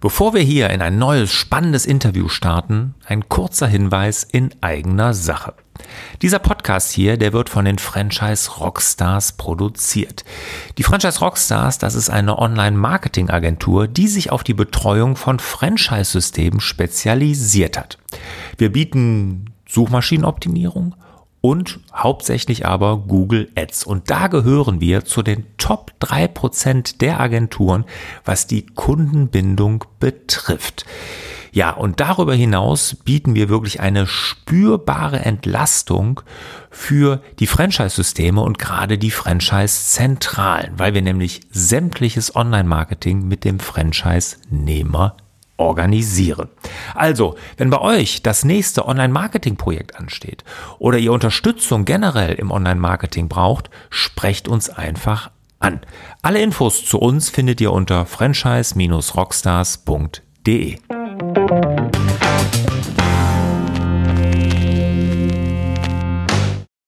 Bevor wir hier in ein neues spannendes Interview starten, ein kurzer Hinweis in eigener Sache. Dieser Podcast hier, der wird von den Franchise Rockstars produziert. Die Franchise Rockstars, das ist eine Online-Marketing-Agentur, die sich auf die Betreuung von Franchise-Systemen spezialisiert hat. Wir bieten Suchmaschinenoptimierung, und hauptsächlich aber Google Ads. Und da gehören wir zu den Top 3% der Agenturen, was die Kundenbindung betrifft. Ja, und darüber hinaus bieten wir wirklich eine spürbare Entlastung für die Franchise-Systeme und gerade die Franchise-Zentralen, weil wir nämlich sämtliches Online-Marketing mit dem Franchise-Nehmer organisieren. Also, wenn bei euch das nächste Online-Marketing-Projekt ansteht oder ihr Unterstützung generell im Online-Marketing braucht, sprecht uns einfach an. Alle Infos zu uns findet ihr unter franchise-rockstars.de.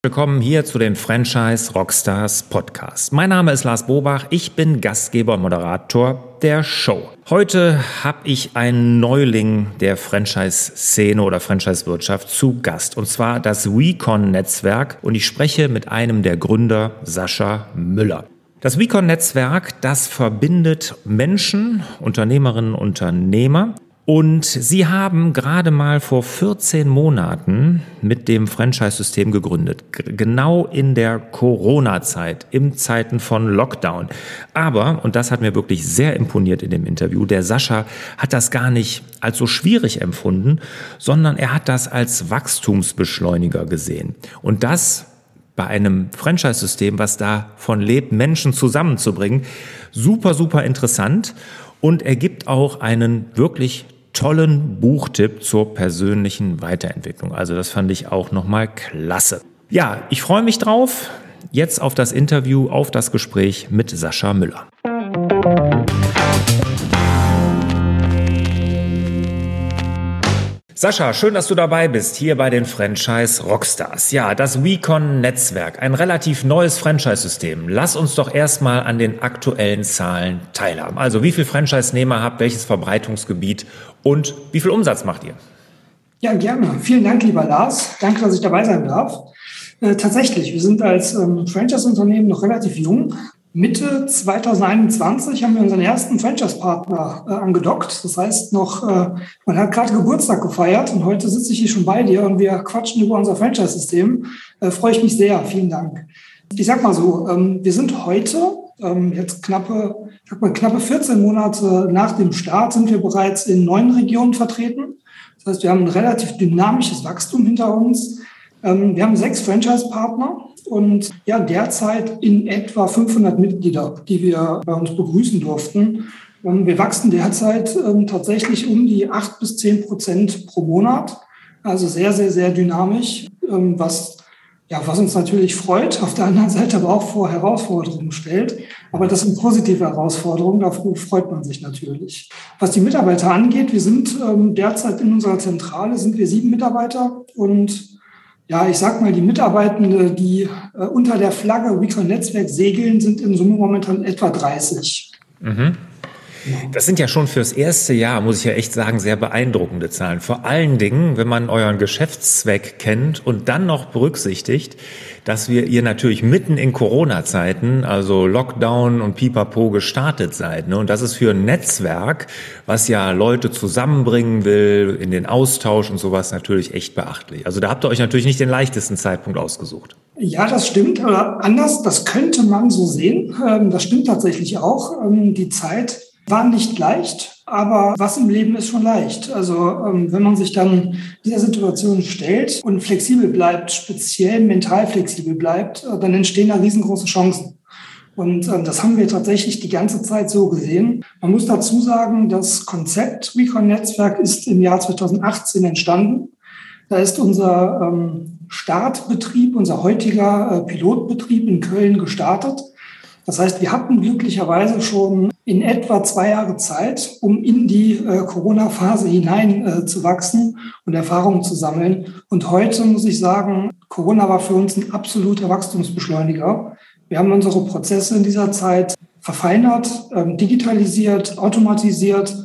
Willkommen hier zu den Franchise Rockstars Podcast. Mein Name ist Lars Bobach, ich bin Gastgeber und Moderator der Show. Heute habe ich einen Neuling der Franchise-Szene oder Franchise-Wirtschaft zu Gast und zwar das WeCon-Netzwerk und ich spreche mit einem der Gründer, Sascha Müller. Das WeCon-Netzwerk, das verbindet Menschen, Unternehmerinnen, Unternehmer und sie haben gerade mal vor 14 Monaten mit dem Franchise-System gegründet. Genau in der Corona-Zeit, im Zeiten von Lockdown. Aber, und das hat mir wirklich sehr imponiert in dem Interview, der Sascha hat das gar nicht als so schwierig empfunden, sondern er hat das als Wachstumsbeschleuniger gesehen. Und das bei einem Franchise-System, was davon lebt, Menschen zusammenzubringen, super, super interessant. Und er gibt auch einen wirklich tollen Buchtipp zur persönlichen Weiterentwicklung. Also das fand ich auch nochmal klasse. Ja, ich freue mich drauf. Jetzt auf das Interview, auf das Gespräch mit Sascha Müller. Sascha, schön, dass du dabei bist, hier bei den Franchise Rockstars. Ja, das WeCon-Netzwerk, ein relativ neues Franchise-System. Lass uns doch erstmal an den aktuellen Zahlen teilhaben. Also, wie viele Franchise-Nehmer habt, welches Verbreitungsgebiet und wie viel Umsatz macht ihr? Ja, gerne. Vielen Dank, lieber Lars. Danke, dass ich dabei sein darf. Äh, tatsächlich, wir sind als ähm, Franchise-Unternehmen noch relativ jung, Mitte 2021 haben wir unseren ersten Franchise-Partner äh, angedockt. Das heißt noch, äh, man hat gerade Geburtstag gefeiert und heute sitze ich hier schon bei dir und wir quatschen über unser Franchise-System. Äh, freue ich mich sehr. Vielen Dank. Ich sag mal so, ähm, wir sind heute, ähm, jetzt knappe, sag mal, knappe 14 Monate nach dem Start, sind wir bereits in neun Regionen vertreten. Das heißt, wir haben ein relativ dynamisches Wachstum hinter uns. Ähm, wir haben sechs Franchise-Partner und ja, derzeit in etwa 500 Mitglieder, die wir bei uns begrüßen durften. Ähm, wir wachsen derzeit ähm, tatsächlich um die acht bis zehn Prozent pro Monat. Also sehr, sehr, sehr dynamisch, was, ja, was uns natürlich freut, auf der anderen Seite aber auch vor Herausforderungen stellt. Aber das sind positive Herausforderungen, dafür freut man sich natürlich. Was die Mitarbeiter angeht, wir sind derzeit in unserer Zentrale, sind wir sieben Mitarbeiter und ja, ich sag mal, die Mitarbeitende, die äh, unter der Flagge Recon Netzwerk segeln, sind in Summe momentan etwa 30. Mhm. Das sind ja schon fürs erste Jahr, muss ich ja echt sagen, sehr beeindruckende Zahlen. Vor allen Dingen, wenn man euren Geschäftszweck kennt und dann noch berücksichtigt, dass wir ihr natürlich mitten in Corona-Zeiten, also Lockdown und Pipapo gestartet seid. Ne? Und das ist für ein Netzwerk, was ja Leute zusammenbringen will, in den Austausch und sowas natürlich echt beachtlich. Also da habt ihr euch natürlich nicht den leichtesten Zeitpunkt ausgesucht. Ja, das stimmt. Oder anders, das könnte man so sehen. Ähm, das stimmt tatsächlich auch. Ähm, die Zeit war nicht leicht, aber was im Leben ist schon leicht. Also ähm, wenn man sich dann dieser Situation stellt und flexibel bleibt, speziell mental flexibel bleibt, äh, dann entstehen da riesengroße Chancen. Und äh, das haben wir tatsächlich die ganze Zeit so gesehen. Man muss dazu sagen, das Konzept Recon Netzwerk ist im Jahr 2018 entstanden. Da ist unser ähm, Startbetrieb, unser heutiger äh, Pilotbetrieb in Köln gestartet. Das heißt, wir hatten glücklicherweise schon in etwa zwei Jahre Zeit, um in die äh, Corona-Phase hinein äh, zu wachsen und Erfahrungen zu sammeln. Und heute muss ich sagen, Corona war für uns ein absoluter Wachstumsbeschleuniger. Wir haben unsere Prozesse in dieser Zeit verfeinert, ähm, digitalisiert, automatisiert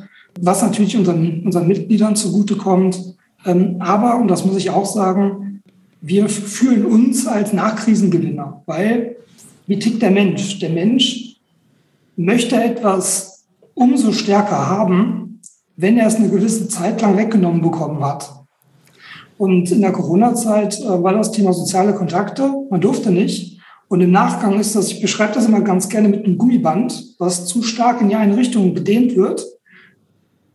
was natürlich unseren, unseren Mitgliedern zugutekommt. Ähm, aber, und das muss ich auch sagen, wir fühlen uns als Nachkrisengewinner, weil wie tickt der Mensch? Der Mensch möchte etwas umso stärker haben, wenn er es eine gewisse Zeit lang weggenommen bekommen hat. Und in der Corona-Zeit äh, war das Thema soziale Kontakte. Man durfte nicht. Und im Nachgang ist das, ich beschreibe das immer ganz gerne mit einem Gummiband, was zu stark in die eine Richtung gedehnt wird.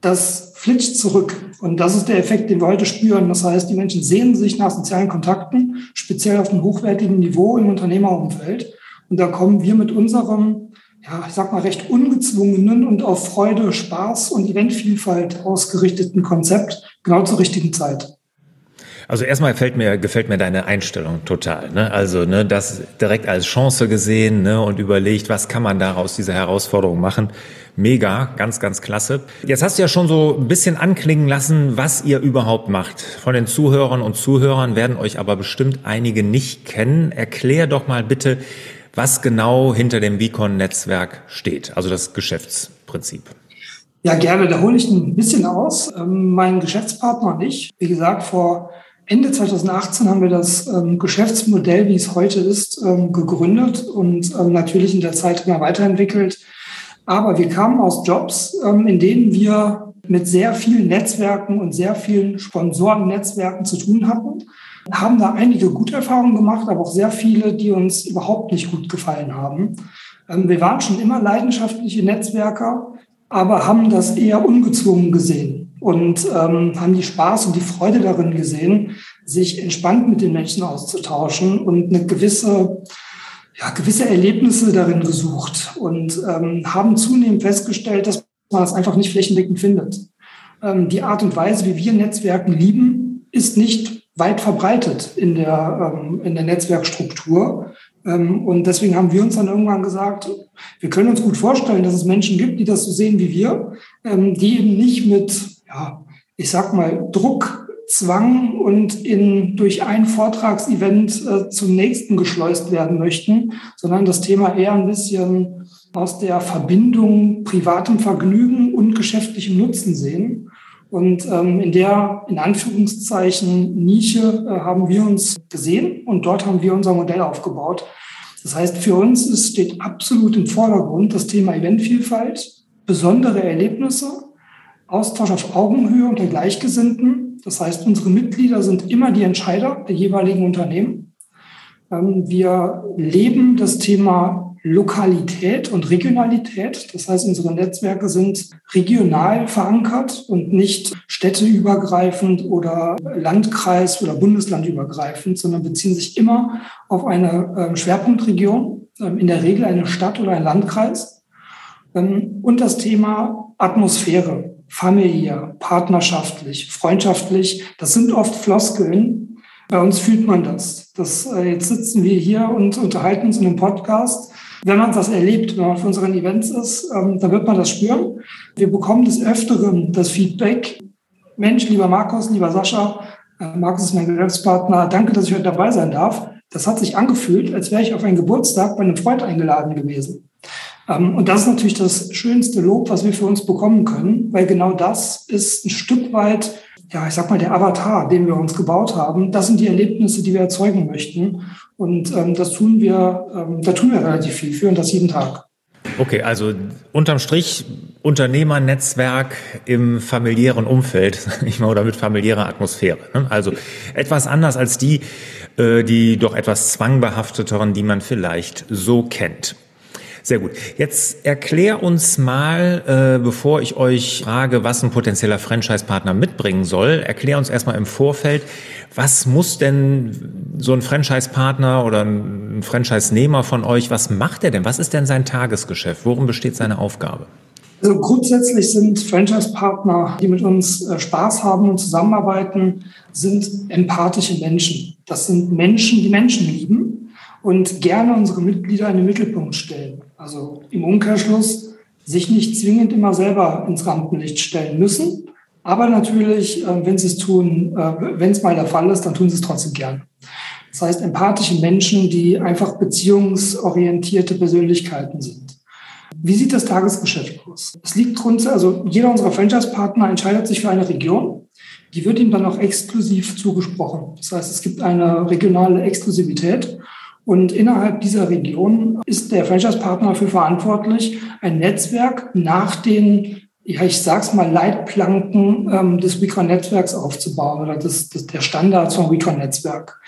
Das flitscht zurück. Und das ist der Effekt, den wir heute spüren. Das heißt, die Menschen sehnen sich nach sozialen Kontakten, speziell auf einem hochwertigen Niveau im Unternehmerumfeld. Und da kommen wir mit unserem, ja, ich sag mal, recht ungezwungenen und auf Freude, Spaß und Eventvielfalt ausgerichteten Konzept genau zur richtigen Zeit. Also erstmal gefällt mir, gefällt mir deine Einstellung total. Ne? Also ne, das direkt als Chance gesehen ne, und überlegt, was kann man daraus dieser Herausforderung machen. Mega, ganz, ganz klasse. Jetzt hast du ja schon so ein bisschen anklingen lassen, was ihr überhaupt macht. Von den Zuhörern und Zuhörern werden euch aber bestimmt einige nicht kennen. Erklär doch mal bitte, was genau hinter dem Vicon-Netzwerk steht, also das Geschäftsprinzip. Ja, gerne. Da hole ich ein bisschen aus. Ähm, mein Geschäftspartner und ich, wie gesagt, vor Ende 2018 haben wir das ähm, Geschäftsmodell, wie es heute ist, ähm, gegründet und natürlich in der Zeit immer weiterentwickelt. Aber wir kamen aus Jobs, in denen wir mit sehr vielen Netzwerken und sehr vielen Sponsorennetzwerken zu tun hatten, haben da einige gute Erfahrungen gemacht, aber auch sehr viele, die uns überhaupt nicht gut gefallen haben. Ähm, wir waren schon immer leidenschaftliche Netzwerker, aber haben das eher ungezwungen gesehen und ähm, haben die Spaß und die Freude darin gesehen, sich entspannt mit den Menschen auszutauschen und eine gewisse, ja, gewisse Erlebnisse darin gesucht und ähm, haben zunehmend festgestellt, dass man das einfach nicht flächendeckend findet. Ähm, die Art und Weise, wie wir Netzwerken lieben, ist nicht weit verbreitet in der, ähm, in der Netzwerkstruktur. Ähm, und deswegen haben wir uns dann irgendwann gesagt, wir können uns gut vorstellen, dass es Menschen gibt, die das so sehen wie wir, ähm, die eben nicht mit ja, ich sag mal, Druck, Zwang und in, durch ein Vortragsevent äh, zum nächsten geschleust werden möchten, sondern das Thema eher ein bisschen aus der Verbindung privatem Vergnügen und geschäftlichem Nutzen sehen. Und ähm, in der, in Anführungszeichen, Nische äh, haben wir uns gesehen und dort haben wir unser Modell aufgebaut. Das heißt, für uns ist, steht absolut im Vordergrund das Thema Eventvielfalt, besondere Erlebnisse, Austausch auf Augenhöhe unter Gleichgesinnten. Das heißt, unsere Mitglieder sind immer die Entscheider der jeweiligen Unternehmen. Ähm, wir leben das Thema Lokalität und Regionalität. Das heißt, unsere Netzwerke sind regional verankert und nicht städteübergreifend oder Landkreis- oder Bundeslandübergreifend, sondern beziehen sich immer auf eine ähm, Schwerpunktregion, ähm, in der Regel eine Stadt oder ein Landkreis. Und das Thema Atmosphäre familiär, partnerschaftlich, freundschaftlich. Das sind oft Floskeln. Bei uns fühlt man das. das äh, jetzt sitzen wir hier und unterhalten uns in einem Podcast. Wenn man das erlebt, wenn man auf unseren Events ist, ähm, dann wird man das spüren. Wir bekommen des Öfteren das Feedback. Mensch, lieber Markus, lieber Sascha, äh, Markus ist mein Geschäftspartner, danke, dass ich heute dabei sein darf. Das hat sich angefühlt, als wäre ich auf einen Geburtstag bei einem Freund eingeladen gewesen. Ähm, und das ist natürlich das schönste Lob, was wir für uns bekommen können, weil genau das ist ein Stück weit, ja, ich sag mal, der Avatar, den wir uns gebaut haben. Das sind die Erlebnisse, die wir erzeugen möchten. Und ähm, das tun wir, ähm, da tun wir relativ viel für und das jeden Tag. Okay, also unterm Strich Unternehmernetzwerk im familiären Umfeld, ich mal, oder mit familiärer Atmosphäre. Ne? Also etwas anders als die, äh, die doch etwas zwangbehafteteren, die man vielleicht so kennt. Sehr gut. Jetzt erklär uns mal, äh, bevor ich euch frage, was ein potenzieller Franchise-Partner mitbringen soll, erklär uns erstmal im Vorfeld, was muss denn so ein Franchise-Partner oder ein Franchise-Nehmer von euch, was macht er denn? Was ist denn sein Tagesgeschäft? Worum besteht seine Aufgabe? Also grundsätzlich sind Franchise-Partner, die mit uns äh, Spaß haben und zusammenarbeiten, sind empathische Menschen. Das sind Menschen, die Menschen lieben und gerne unsere Mitglieder in den Mittelpunkt stellen. Also im Umkehrschluss sich nicht zwingend immer selber ins Rampenlicht stellen müssen, aber natürlich, äh, wenn sie es tun, äh, wenn es mal der Fall ist, dann tun sie es trotzdem gern. Das heißt, empathische Menschen, die einfach beziehungsorientierte Persönlichkeiten sind. Wie sieht das Tagesgeschäft aus? Es liegt drunter, also jeder unserer Franchise-Partner entscheidet sich für eine Region. Die wird ihm dann auch exklusiv zugesprochen. Das heißt, es gibt eine regionale Exklusivität. Und innerhalb dieser Region ist der Franchise-Partner dafür verantwortlich, ein Netzwerk nach den, ja, ich sag's mal, Leitplanken ähm, des Recon-Netzwerks aufzubauen oder des, des, der Standards vom Recon-Netzwerk.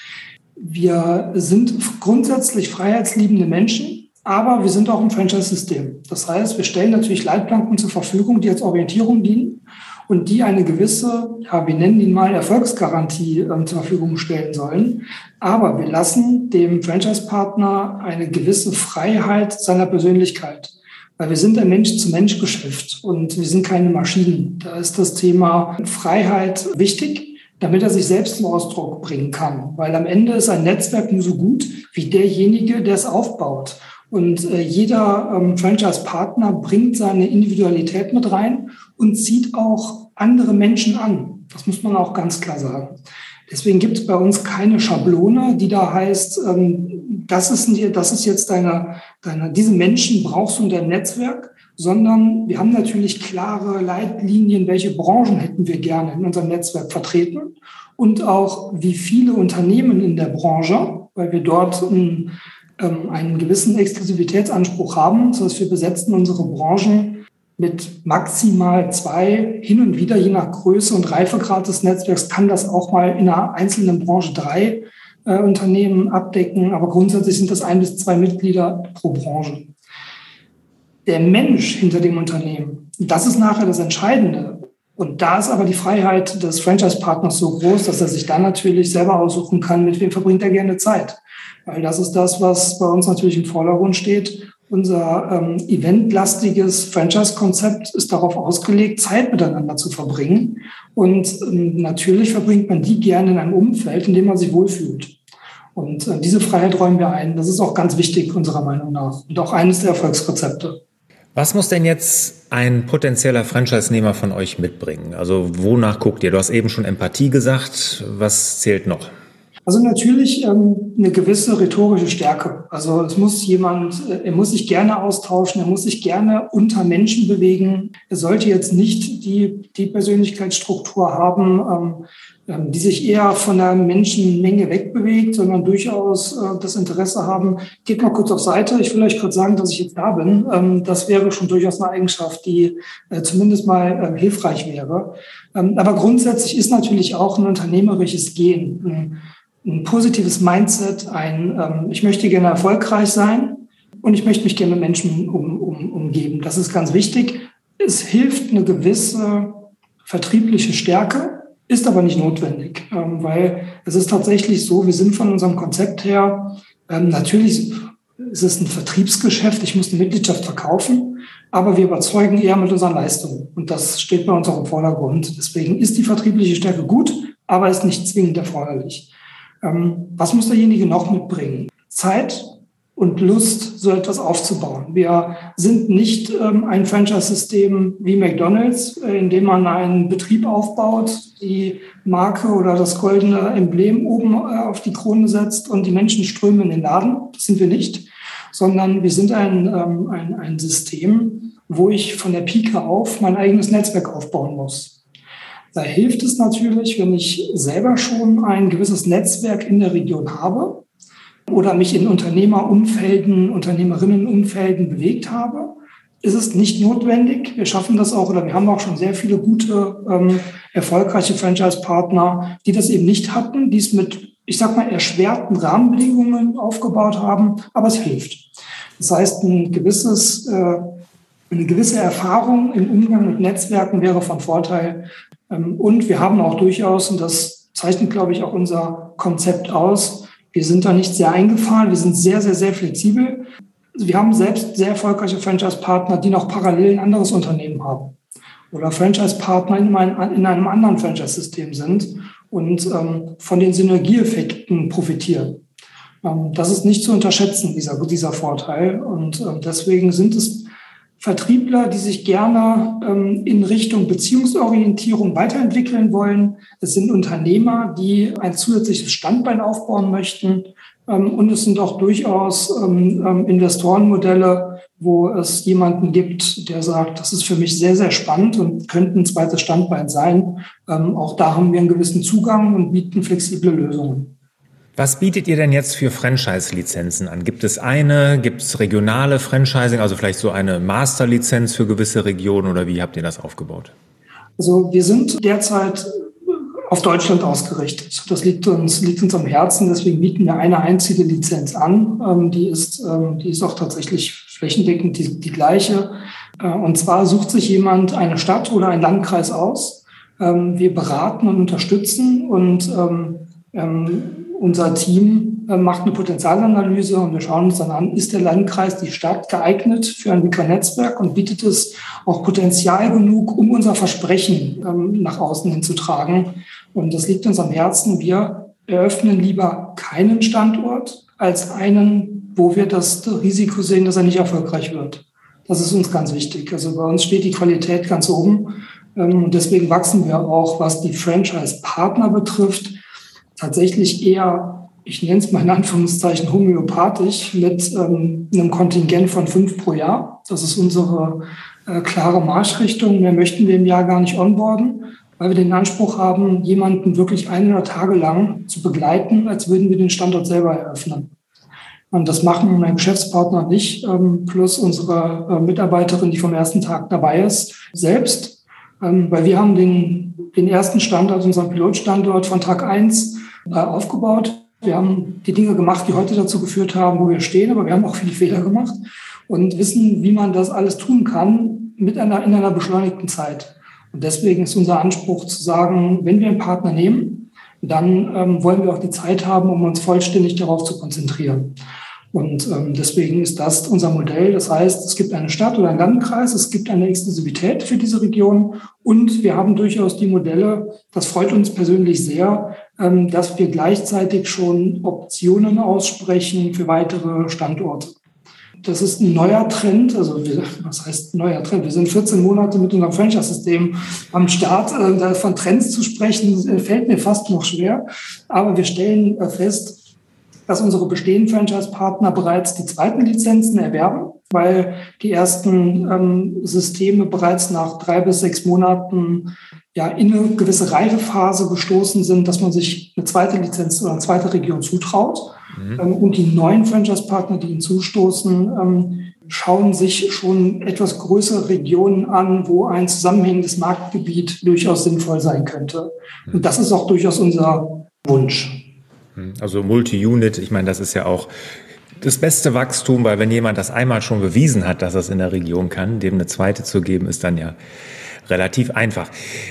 Wir sind grundsätzlich freiheitsliebende Menschen, aber wir sind auch im Franchise-System. Das heißt, wir stellen natürlich Leitplanken zur Verfügung, die als Orientierung dienen und die eine gewisse, ja, wir nennen ihn mal Erfolgsgarantie äh, zur Verfügung stellen sollen. Aber wir lassen dem Franchise-Partner eine gewisse Freiheit seiner Persönlichkeit. Weil wir sind ein Mensch-zu-Mensch-Geschäft und wir sind keine Maschinen. Da ist das Thema Freiheit wichtig, damit er sich selbst zum Ausdruck bringen kann. Weil am Ende ist ein Netzwerk nur so gut wie derjenige, der es aufbaut. Und äh, jeder ähm, Franchise-Partner bringt seine Individualität mit rein und zieht auch andere Menschen an. Das muss man auch ganz klar sagen. Deswegen gibt es bei uns keine Schablone, die da heißt, ähm, das, ist, das ist jetzt deine, deine, diese Menschen brauchst du in deinem Netzwerk, sondern wir haben natürlich klare Leitlinien, welche Branchen hätten wir gerne in unserem Netzwerk vertreten und auch wie viele Unternehmen in der Branche, weil wir dort ein, ähm, einen gewissen Exklusivitätsanspruch haben. Das heißt, wir besetzen unsere Branchen mit maximal zwei, hin und wieder, je nach Größe und Reifegrad des Netzwerks, kann das auch mal in einer einzelnen Branche drei äh, Unternehmen abdecken. Aber grundsätzlich sind das ein bis zwei Mitglieder pro Branche. Der Mensch hinter dem Unternehmen, das ist nachher das Entscheidende. Und da ist aber die Freiheit des Franchise-Partners so groß, dass er sich dann natürlich selber aussuchen kann, mit wem verbringt er gerne Zeit. Weil das ist das, was bei uns natürlich im Vordergrund steht. Unser ähm, eventlastiges Franchise-Konzept ist darauf ausgelegt, Zeit miteinander zu verbringen. Und ähm, natürlich verbringt man die gerne in einem Umfeld, in dem man sich wohlfühlt. Und äh, diese Freiheit räumen wir ein. Das ist auch ganz wichtig unserer Meinung nach und auch eines der Erfolgsrezepte. Was muss denn jetzt ein potenzieller Franchise-Nehmer von euch mitbringen? Also wonach guckt ihr? Du hast eben schon Empathie gesagt. Was zählt noch? Also natürlich ähm, eine gewisse rhetorische Stärke. Also es muss jemand, äh, er muss sich gerne austauschen, er muss sich gerne unter Menschen bewegen. Er sollte jetzt nicht die, die Persönlichkeitsstruktur haben, ähm, ähm, die sich eher von der Menschenmenge wegbewegt, sondern durchaus äh, das Interesse haben, geht mal kurz auf Seite, ich will euch kurz sagen, dass ich jetzt da bin. Ähm, das wäre schon durchaus eine Eigenschaft, die äh, zumindest mal äh, hilfreich wäre. Ähm, aber grundsätzlich ist natürlich auch ein unternehmerisches Gehen ein positives Mindset, ein ähm, ich möchte gerne erfolgreich sein und ich möchte mich gerne mit Menschen um, um, umgeben. Das ist ganz wichtig. Es hilft eine gewisse vertriebliche Stärke, ist aber nicht notwendig, ähm, weil es ist tatsächlich so, wir sind von unserem Konzept her, ähm, natürlich ist es ein Vertriebsgeschäft, ich muss eine Mitgliedschaft verkaufen, aber wir überzeugen eher mit unserer Leistung und das steht bei uns auch im Vordergrund. Deswegen ist die vertriebliche Stärke gut, aber ist nicht zwingend erforderlich. Ähm, was muss derjenige noch mitbringen? Zeit und Lust, so etwas aufzubauen. Wir sind nicht ähm, ein Franchise-System wie McDonald's, äh, in dem man einen Betrieb aufbaut, die Marke oder das goldene Emblem oben äh, auf die Krone setzt und die Menschen strömen in den Laden. Das sind wir nicht, sondern wir sind ein, ähm, ein, ein System, wo ich von der Pike auf mein eigenes Netzwerk aufbauen muss. Da hilft es natürlich, wenn ich selber schon ein gewisses Netzwerk in der Region habe oder mich in Unternehmerumfelden, Unternehmerinnenumfelden bewegt habe. Ist es nicht notwendig. Wir schaffen das auch oder wir haben auch schon sehr viele gute, ähm, erfolgreiche Franchise-Partner, die das eben nicht hatten, die es mit, ich sag mal, erschwerten Rahmenbedingungen aufgebaut haben, aber es hilft. Das heißt, ein gewisses, äh, eine gewisse Erfahrung im Umgang mit Netzwerken wäre von Vorteil, und wir haben auch durchaus, und das zeichnet, glaube ich, auch unser Konzept aus, wir sind da nicht sehr eingefahren, wir sind sehr, sehr, sehr flexibel. Wir haben selbst sehr erfolgreiche Franchise-Partner, die noch parallel ein anderes Unternehmen haben oder Franchise-Partner in, in, einem anderen Franchise-System sind und ähm, von den Synergieeffekten profitieren. Ähm, das ist nicht zu unterschätzen, dieser, dieser Vorteil. Und ähm, deswegen sind es Vertriebler, die sich gerne ähm, in Richtung Beziehungsorientierung weiterentwickeln wollen. Es sind Unternehmer, die ein zusätzliches Standbein aufbauen möchten. Ähm, und es sind auch durchaus ähm, ähm, Investorenmodelle, wo es jemanden gibt, der sagt, das ist für mich sehr, sehr spannend und könnte ein zweites Standbein sein. Auch da haben wir einen gewissen Zugang und bieten flexible Lösungen. Was bietet ihr denn jetzt für Franchise-Lizenzen an? Gibt es eine? Gibt es regionale Franchising, also vielleicht so eine Master-Lizenz für gewisse Regionen oder wie habt ihr das aufgebaut? Also wir sind derzeit auf Deutschland ausgerichtet. Das liegt uns, liegt uns am Herzen. Deswegen bieten wir eine einzige Lizenz an. Ähm, die, ist, ähm, die ist auch tatsächlich flächendeckend die, die gleiche. Äh, und zwar sucht sich jemand eine Stadt oder einen Landkreis aus. Ähm, wir beraten und unterstützen und unser Team äh, macht eine Potenzialanalyse und wir schauen uns dann an, ist der Landkreis, die Stadt geeignet für ein Wicca-Netzwerk und bietet es auch Potenzial genug, um unser Versprechen ähm, nach außen hinzutragen. Und das liegt uns am Herzen. Wir eröffnen lieber keinen Standort als einen, wo wir das Risiko sehen, dass er nicht erfolgreich wird. Das ist uns ganz wichtig. Also bei uns steht die Qualität ganz oben. Ähm, und deswegen wachsen wir auch, was die Franchise-Partner betrifft, tatsächlich eher, ich nenne es mal in Anführungszeichen homöopathisch, mit ähm, einem Kontingent von fünf pro Jahr. Das ist unsere äh, klare Marschrichtung. Mehr möchten wir im Jahr gar nicht onboarden, weil wir den Anspruch haben, jemanden wirklich 100 Tage lang zu begleiten, als würden wir den Standort selber eröffnen. Und das machen mein Geschäftspartner nicht, ähm, plus unsere äh, Mitarbeiterin, die vom ersten Tag dabei ist, selbst. Ähm, weil wir haben den, den ersten Standort, unseren Pilotstandort von Tag eins aufgebaut. Wir haben die Dinge gemacht, die heute dazu geführt haben, wo wir stehen, aber wir haben auch viele Fehler gemacht und wissen, wie man das alles tun kann mit einer, in einer beschleunigten Zeit. Und deswegen ist unser Anspruch zu sagen, wenn wir einen Partner nehmen, dann ähm, wollen wir auch die Zeit haben, um uns vollständig darauf zu konzentrieren. Und ähm, deswegen ist das unser Modell. Das heißt, es gibt eine Stadt oder einen Landkreis, es gibt eine Exklusivität für diese Region und wir haben durchaus die Modelle, das freut uns persönlich sehr, dass wir gleichzeitig schon Optionen aussprechen für weitere Standorte. Das ist ein neuer Trend, also wir, was heißt neuer Trend? Wir sind 14 Monate mit unserem Franchise-System am Start. Äh, von Trends zu sprechen, äh, fällt mir fast noch schwer. Aber wir stellen äh, fest, dass unsere bestehenden Franchise-Partner bereits die zweiten Lizenzen erwerben, weil die ersten ähm, Systeme bereits nach drei bis sechs Monaten ja in eine gewisse Reifephase gestoßen sind, dass man sich eine zweite Lizenz oder eine zweite Region zutraut. Mhm. Ähm, und die neuen Franchise-Partner, die hinzustoßen, ähm, schauen sich schon etwas größere Regionen an, wo ein zusammenhängendes Marktgebiet durchaus sinnvoll sein könnte. Und das ist auch durchaus unser Wunsch. Hm, also Multi-Unit, ich meine, das ist ja auch das beste Wachstum, weil wenn jemand das einmal schon bewiesen hat, dass er es in der Region kann, dem eine zweite zu geben, ist dann ja relativ einfach.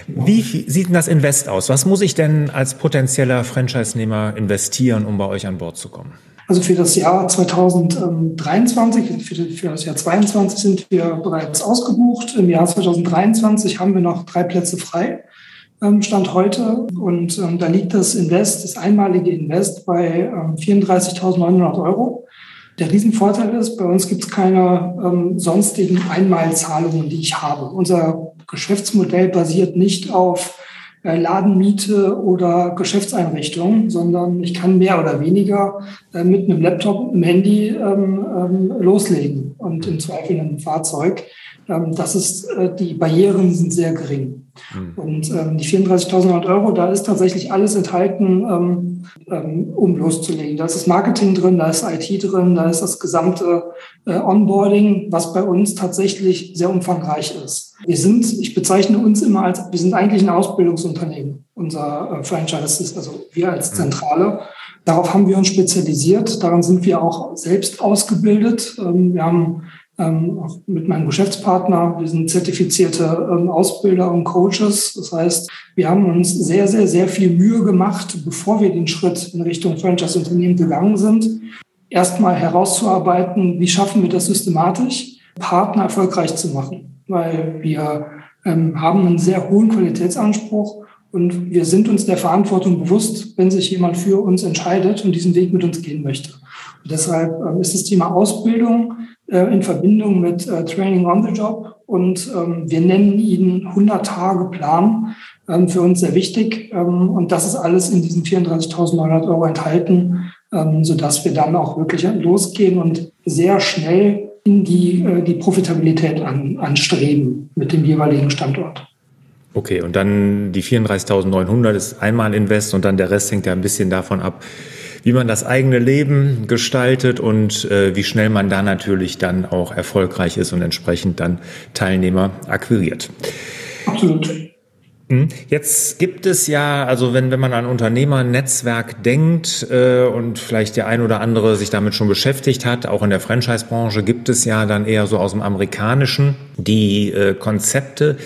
Wie sieht denn das Invest aus? Was muss ich denn als potenzieller Franchise-Nehmer investieren, um bei euch an Bord zu kommen? Also für das Jahr 2023, für das Jahr 2022 sind wir bereits ausgebucht. Im Jahr 2023 haben wir noch drei Plätze frei. Ähm, Stand heute. Und ähm, da liegt das Invest, das einmalige Invest bei ähm, 34.900 Euro. Der Riesenvorteil ist, bei uns gibt es keine ähm, sonstigen Einmalzahlungen, die ich habe. Unser Geschäftsmodell basiert nicht auf äh, Ladenmiete oder Geschäftseinrichtung, sondern ich kann mehr oder weniger äh, mit einem Laptop, einem Handy ähm, ähm, loslegen und im Zweifel einem Fahrzeug. Ähm, das ist, äh, die Barrieren sind sehr gering. Mhm. Und die 34.000 Euro, da ist tatsächlich alles enthalten, um loszulegen. Da ist das Marketing drin, da ist IT drin, da ist das gesamte äh, Onboarding, was bei uns tatsächlich sehr umfangreich ist. Wir sind, ich bezeichne uns immer als, wir sind eigentlich ein Ausbildungsunternehmen. Unser äh, Franchise ist, also wir als hm. Zentrale. Darauf haben wir uns spezialisiert. Daran sind wir auch selbst ausgebildet. Ähm, wir haben ähm, auch mit meinem Geschäftspartner. Wir sind zertifizierte ähm, Ausbilder und Coaches. Das heißt, wir haben uns sehr, sehr, sehr viel Mühe gemacht, bevor wir den Schritt in Richtung Franchise-Unternehmen gegangen sind, erstmal herauszuarbeiten, wie schaffen wir das systematisch, Partner erfolgreich zu machen. Weil wir ähm, haben einen sehr hohen Qualitätsanspruch und wir sind uns der Verantwortung bewusst, wenn sich jemand für uns entscheidet und diesen Weg mit uns gehen möchte. Und deshalb ähm, ist das Thema Ausbildung in Verbindung mit äh, Training on the Job und ähm, wir nennen ihn 100 Tage Plan, ähm, für uns sehr wichtig. Ähm, und das ist alles in diesen 34.900 Euro enthalten, sodass wir dann auch wirklich losgehen und sehr schnell in die, äh, die Profitabilität an, anstreben mit dem jeweiligen Standort. Okay, und dann die 34.900 ist einmal Invest und dann der Rest hängt ja ein bisschen davon ab, wie man das eigene Leben gestaltet und äh, wie schnell man da natürlich dann auch erfolgreich ist und entsprechend dann Teilnehmer akquiriert. Absolut. Hm? Jetzt gibt es ja, also wenn, wenn man an Unternehmernetzwerk denkt äh, und vielleicht der ein oder andere sich damit schon beschäftigt hat, auch in der Franchise-Branche gibt es ja dann eher so aus dem Amerikanischen die äh, Konzepte,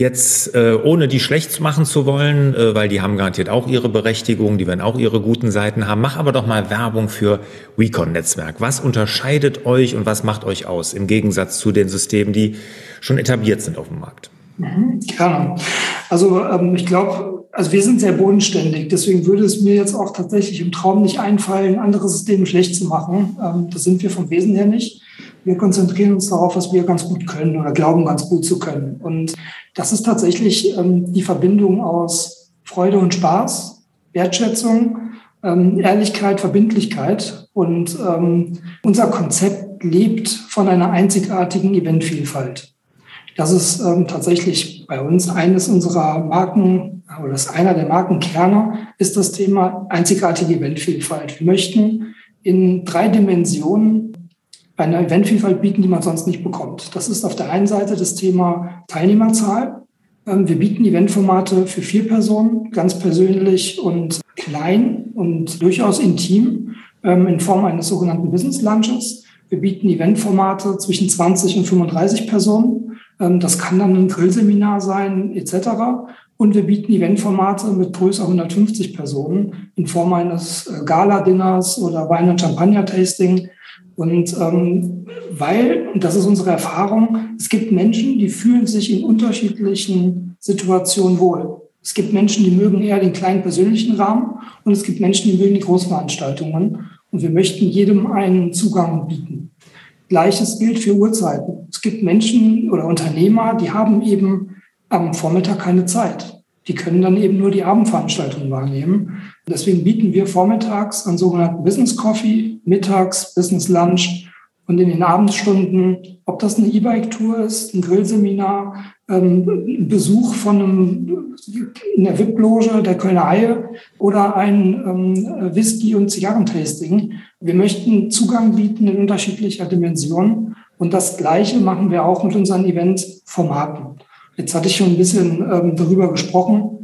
Jetzt, äh, ohne die schlecht machen zu wollen, äh, weil die haben garantiert auch ihre Berechtigung, die werden auch ihre guten Seiten haben. Mach aber doch mal Werbung für WeCon-Netzwerk. Was unterscheidet euch und was macht euch aus im Gegensatz zu den Systemen, die schon etabliert sind auf dem Markt? Mhm, gerne. Also ähm, ich glaube, also wir sind sehr bodenständig. Deswegen würde es mir jetzt auch tatsächlich im Traum nicht einfallen, andere Systeme schlecht zu machen. Ähm, das sind wir vom Wesen her nicht. Wir konzentrieren uns darauf, was wir ganz gut können oder glauben ganz gut zu können. Und das ist tatsächlich ähm, die Verbindung aus Freude und Spaß, Wertschätzung, ähm, Ehrlichkeit, Verbindlichkeit. Und ähm, unser Konzept lebt von einer einzigartigen Eventvielfalt. Das ist ähm, tatsächlich bei uns eines unserer Marken oder das einer der Markenkerne ist das Thema einzigartige Eventvielfalt. Wir möchten in drei Dimensionen eine Eventvielfalt bieten, die man sonst nicht bekommt. Das ist auf der einen Seite das Thema Teilnehmerzahl. Ähm, wir bieten Eventformate für vier Personen, ganz persönlich und klein und durchaus intim ähm, in Form eines sogenannten Business Lunches. Wir bieten Eventformate zwischen 20 und 35 Personen. Ähm, das kann dann ein Grillseminar sein etc. Und wir bieten Eventformate mit größer 150 Personen in Form eines äh, Gala-Dinners oder Wein- und Champagner-Tasting und ähm, weil, und das ist unsere Erfahrung, es gibt Menschen, die fühlen sich in unterschiedlichen Situationen wohl. Es gibt Menschen, die mögen eher den kleinen persönlichen Rahmen und es gibt Menschen, die mögen die Großveranstaltungen. Und wir möchten jedem einen Zugang bieten. Gleiches gilt für Uhrzeiten. Es gibt Menschen oder Unternehmer, die haben eben am Vormittag keine Zeit. Die können dann eben nur die Abendveranstaltung wahrnehmen. Deswegen bieten wir vormittags einen sogenannten Business Coffee, mittags Business Lunch und in den Abendstunden, ob das eine E-Bike-Tour ist, ein Grillseminar, ähm, Besuch von einem, in der VIP-Loge der Kölner Haie oder ein ähm, Whisky- und Zigarrentasting. Wir möchten Zugang bieten in unterschiedlicher Dimension und das Gleiche machen wir auch mit unseren Event-Formaten. Jetzt hatte ich schon ein bisschen ähm, darüber gesprochen.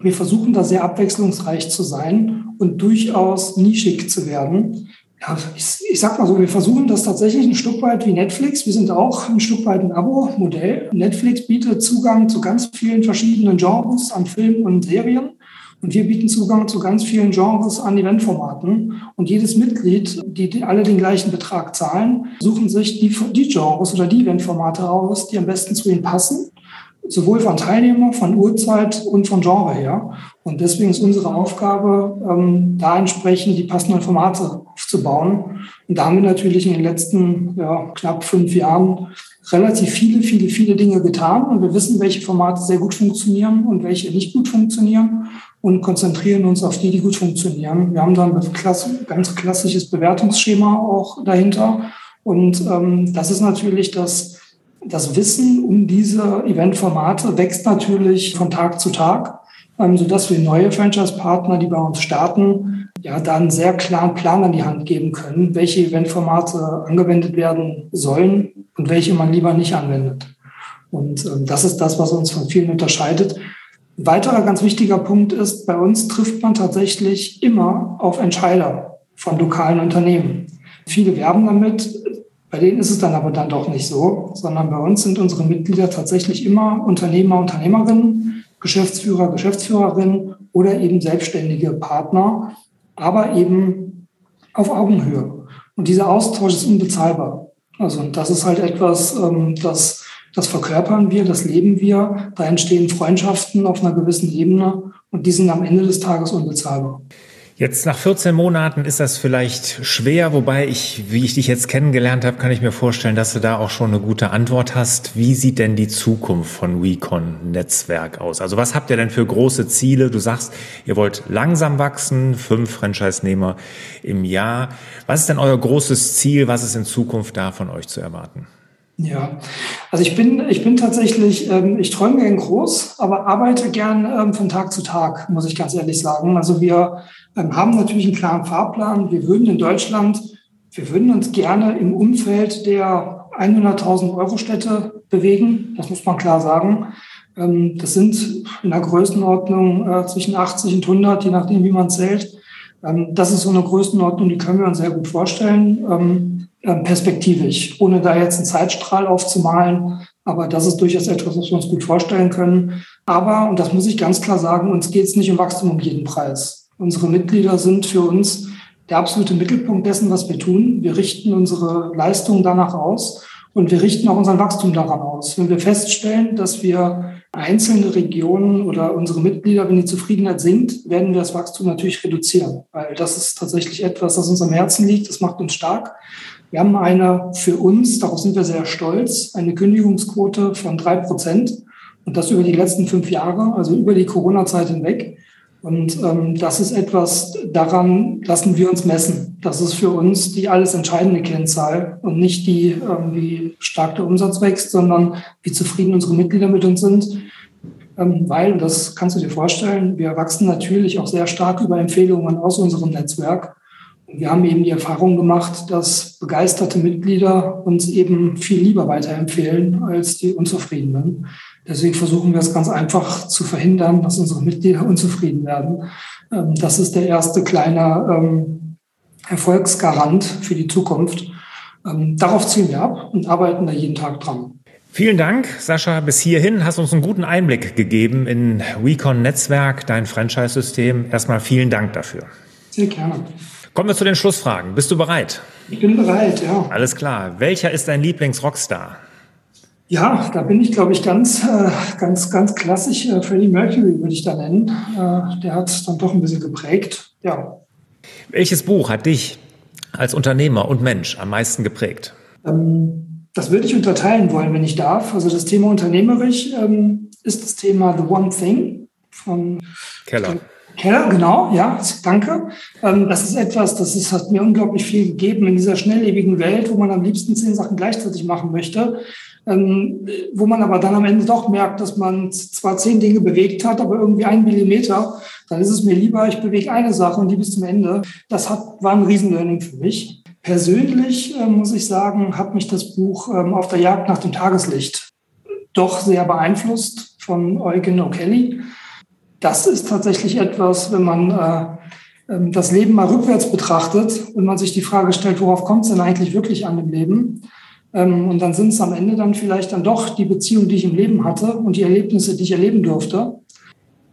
Wir versuchen da sehr abwechslungsreich zu sein und durchaus nischig zu werden. Ja, ich, ich sag mal so, wir versuchen das tatsächlich ein Stück weit wie Netflix. Wir sind auch ein Stück weit ein Abo-Modell. Netflix bietet Zugang zu ganz vielen verschiedenen Genres an Filmen und Serien. Und wir bieten Zugang zu ganz vielen Genres an Eventformaten. Und jedes Mitglied, die, die alle den gleichen Betrag zahlen, suchen sich die, die Genres oder die Eventformate aus, die am besten zu ihnen passen sowohl von Teilnehmer, von Uhrzeit und von Genre her. Und deswegen ist unsere Aufgabe, ähm, da entsprechend die passenden Formate aufzubauen. Und da haben wir natürlich in den letzten ja, knapp fünf Jahren relativ viele, viele, viele Dinge getan. Und wir wissen, welche Formate sehr gut funktionieren und welche nicht gut funktionieren und konzentrieren uns auf die, die gut funktionieren. Wir haben da ein ganz klassisches Bewertungsschema auch dahinter. Und ähm, das ist natürlich das, das Wissen um diese Eventformate wächst natürlich von Tag zu Tag, ähm, sodass wir neue Franchise-Partner, die bei uns starten, ja, da einen sehr klaren Plan an die Hand geben können, welche Eventformate angewendet werden sollen und welche man lieber nicht anwendet. Und ähm, das ist das, was uns von vielen unterscheidet. Ein weiterer ganz wichtiger Punkt ist, bei uns trifft man tatsächlich immer auf Entscheider von lokalen Unternehmen. Viele werben damit, bei denen ist es dann aber dann doch nicht so, sondern bei uns sind unsere Mitglieder tatsächlich immer Unternehmer, Unternehmerinnen, Geschäftsführer, Geschäftsführerinnen oder eben selbstständige Partner, aber eben auf Augenhöhe. Und dieser Austausch ist unbezahlbar. Also und das ist halt etwas, ähm, das, das verkörpern wir, das leben wir. Da entstehen Freundschaften auf einer gewissen Ebene und die sind am Ende des Tages unbezahlbar. Jetzt nach 14 Monaten ist das vielleicht schwer, wobei ich, wie ich dich jetzt kennengelernt habe, kann ich mir vorstellen, dass du da auch schon eine gute Antwort hast. Wie sieht denn die Zukunft von WeCon Netzwerk aus? Also was habt ihr denn für große Ziele? Du sagst, ihr wollt langsam wachsen, fünf Franchise-Nehmer im Jahr. Was ist denn euer großes Ziel? Was ist in Zukunft da von euch zu erwarten? Ja, also ich bin, ich bin tatsächlich, ähm, ich träume gern groß, aber arbeite gern ähm, von Tag zu Tag, muss ich ganz ehrlich sagen. Also wir ähm, haben natürlich einen klaren Fahrplan. Wir würden in Deutschland, wir würden uns gerne im Umfeld der 100.000 Euro Städte bewegen. Das muss man klar sagen. Ähm, das sind in der Größenordnung äh, zwischen 80 und 100, je nachdem, wie man zählt. Ähm, das ist so eine Größenordnung, die können wir uns sehr gut vorstellen. Ähm, ähm, perspektivisch, ohne da jetzt einen Zeitstrahl aufzumalen. Aber das ist durchaus etwas, was wir uns gut vorstellen können. Aber, und das muss ich ganz klar sagen, uns geht es nicht um Wachstum um jeden Preis. Unsere Mitglieder sind für uns der absolute Mittelpunkt dessen, was wir tun. Wir richten unsere Leistungen danach aus und wir richten auch unseren Wachstum daran aus. Wenn wir feststellen, dass wir einzelne Regionen oder unsere Mitglieder, wenn die Zufriedenheit sinkt, werden wir das Wachstum natürlich reduzieren, weil das ist tatsächlich etwas, das uns am Herzen liegt. Das macht uns stark. Wir haben eine für uns, darauf sind wir sehr stolz, eine Kündigungsquote von drei Prozent und das über die letzten fünf Jahre, also über die Corona-Zeit hinweg. Und ähm, das ist etwas, daran lassen wir uns messen. Das ist für uns die alles entscheidende Kennzahl und nicht die, ähm, wie stark der Umsatz wächst, sondern wie zufrieden unsere Mitglieder mit uns sind. Ähm, weil, und das kannst du dir vorstellen, wir wachsen natürlich auch sehr stark über Empfehlungen aus unserem Netzwerk. Wir haben eben die Erfahrung gemacht, dass begeisterte Mitglieder uns eben viel lieber weiterempfehlen als die Unzufriedenen. Deswegen versuchen wir es ganz einfach zu verhindern, dass unsere Mitglieder unzufrieden werden. Ähm, das ist der erste kleine ähm, Erfolgsgarant für die Zukunft. Ähm, darauf zielen wir ab und arbeiten da jeden Tag dran. Vielen Dank, Sascha. Bis hierhin hast du uns einen guten Einblick gegeben in WeCon Netzwerk, dein Franchise-System. Erstmal vielen Dank dafür. Sehr gerne. Kommen wir zu den Schlussfragen. Bist du bereit? Ich bin bereit, ja. Alles klar. Welcher ist dein Lieblings-Rockstar? Ja, da bin ich, glaube ich, ganz, äh, ganz, ganz klassisch. Äh, Freddie Mercury würde ich da nennen. Äh, der hat dann doch ein bisschen geprägt. Ja. Welches Buch hat dich als Unternehmer und Mensch am meisten geprägt? Ähm, das würde ich unterteilen wollen, wenn ich darf. Also das Thema unternehmerisch ähm, ist das Thema The One Thing von Keller. Keller, genau, ja, danke. Ähm, das ist etwas, das ist, hat mir unglaublich viel gegeben in dieser schnelllebigen Welt, wo man am liebsten zehn Sachen gleichzeitig machen möchte, ähm, wo man aber dann am Ende doch merkt, dass man zwar zehn Dinge bewegt hat, aber irgendwie einen Millimeter, dann ist es mir lieber, ich bewege eine Sache und die bis zum Ende. Das hat, war ein Riesenlearning für mich. Persönlich äh, muss ich sagen, hat mich das Buch ähm, Auf der Jagd nach dem Tageslicht doch sehr beeinflusst von Eugen O'Kelly das ist tatsächlich etwas, wenn man äh, ähm, das Leben mal rückwärts betrachtet und man sich die Frage stellt, worauf kommt es denn eigentlich wirklich an dem Leben? Ähm, und dann sind es am Ende dann vielleicht dann doch die Beziehungen, die ich im Leben hatte und die Erlebnisse, die ich erleben durfte,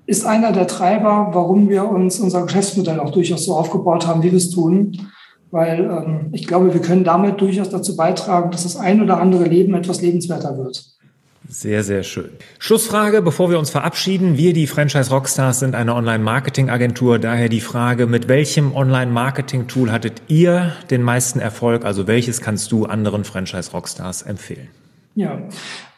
ist einer der Treiber, warum wir uns unser Geschäftsmodell auch durchaus so aufgebaut haben, wie wir es tun. Weil ähm, ich glaube, wir können damit durchaus dazu beitragen, dass das ein oder andere Leben etwas lebenswerter wird. Sehr, sehr schön. Schlussfrage, bevor wir uns verabschieden. Wir, die Franchise Rockstars, sind eine Online-Marketing-Agentur. Daher die Frage, mit welchem Online-Marketing-Tool hattet ihr den meisten Erfolg? Also welches kannst du anderen Franchise Rockstars empfehlen? Ja,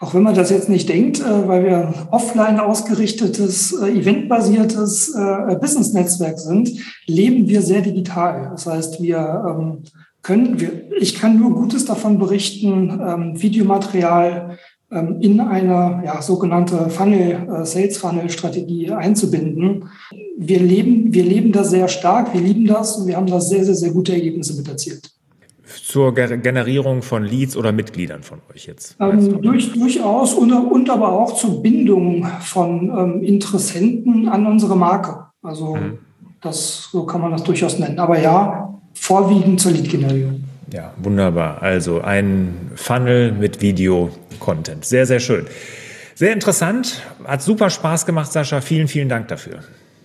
auch wenn man das jetzt nicht denkt, äh, weil wir offline ausgerichtetes, äh, eventbasiertes äh, Business-Netzwerk sind, leben wir sehr digital. Das heißt, wir ähm, können, wir, ich kann nur Gutes davon berichten, ähm, Videomaterial, in eine ja, sogenannte Funnel, äh, Sales Funnel Strategie einzubinden. Wir leben, wir leben da sehr stark, wir lieben das und wir haben da sehr, sehr, sehr gute Ergebnisse mit erzielt. Zur Generierung von Leads oder Mitgliedern von euch jetzt? Ähm, durch, durchaus und, und aber auch zur Bindung von ähm, Interessenten an unsere Marke. Also mhm. das, so kann man das durchaus nennen. Aber ja, vorwiegend zur Lead-Generierung. Ja, wunderbar. Also ein Funnel mit Video-Content. Sehr, sehr schön. Sehr interessant. Hat super Spaß gemacht, Sascha. Vielen, vielen Dank dafür.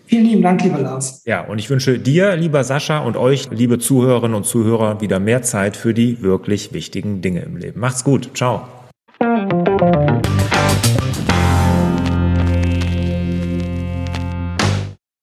Vielen lieben Dank, lieber Lars. Ja, und ich wünsche dir, lieber Sascha, und euch, liebe Zuhörerinnen und Zuhörer, wieder mehr Zeit für die wirklich wichtigen Dinge im Leben. Macht's gut. Ciao.